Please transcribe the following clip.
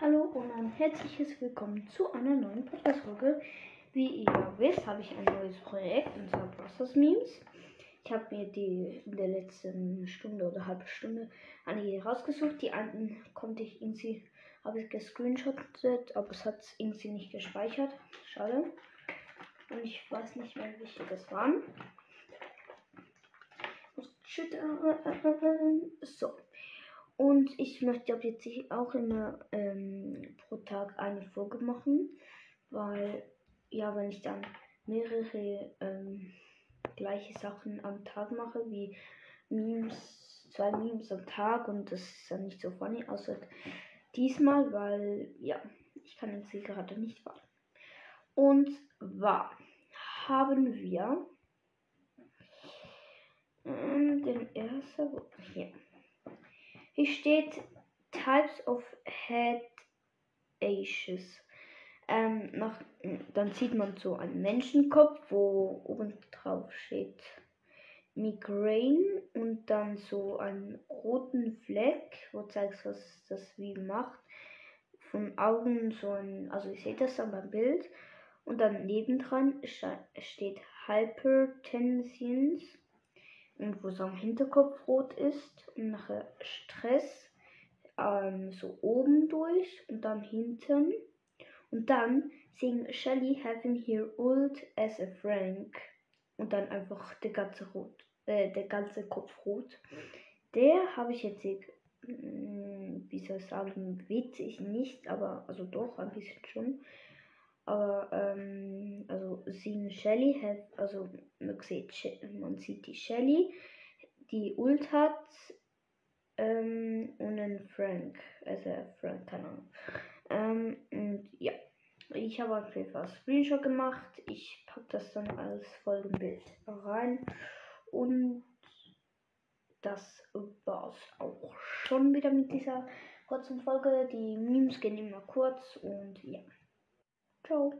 Hallo und ein herzliches Willkommen zu einer neuen Podcast-Folge. Wie ihr wisst, habe ich ein neues Projekt, und zwar Process Memes. Ich habe mir die in der letzten Stunde oder halbe Stunde einige rausgesucht. Die einen konnte ich irgendwie, habe ich gescreenshottet, aber es hat es irgendwie nicht gespeichert. Schade. Und ich weiß nicht mehr, welche das waren. So. Und ich möchte ab jetzt auch immer ähm, pro Tag eine Folge machen, weil ja, wenn ich dann mehrere ähm, gleiche Sachen am Tag mache, wie Memes, zwei Memes am Tag und das ist dann nicht so funny, außer diesmal, weil ja, ich kann jetzt hier gerade nicht warten. Und zwar haben wir ähm, den ersten, hier. Steht Types of Head Ashes. Ähm, nach, dann sieht man so einen Menschenkopf, wo oben drauf steht Migraine und dann so einen roten Fleck, wo zeigt, was das wie macht. Von Augen so ein, also ich sehe das dann beim Bild. Und dann nebendran steht Hypertensions und wo so ein Hinterkopf rot ist und nachher Stress ähm, so oben durch und dann hinten. Und dann sing Shelly having her old as a Frank. Und dann einfach der ganze rot äh, der ganze Kopf rot. Der habe ich jetzt hm, wie soll ich sagen witzig nicht aber also doch ein bisschen schon. Aber ähm, sie Shelly also man sieht, man sieht die Shelly, die Ult hat ähm, und einen Frank, also Frank, keine Ahnung. Ähm, und ja, ich habe auf jeden Fall Screenshot gemacht. Ich packe das dann als Folgenbild rein und das war's auch schon wieder mit dieser kurzen Folge. Die Memes gehen immer kurz und ja. Ciao.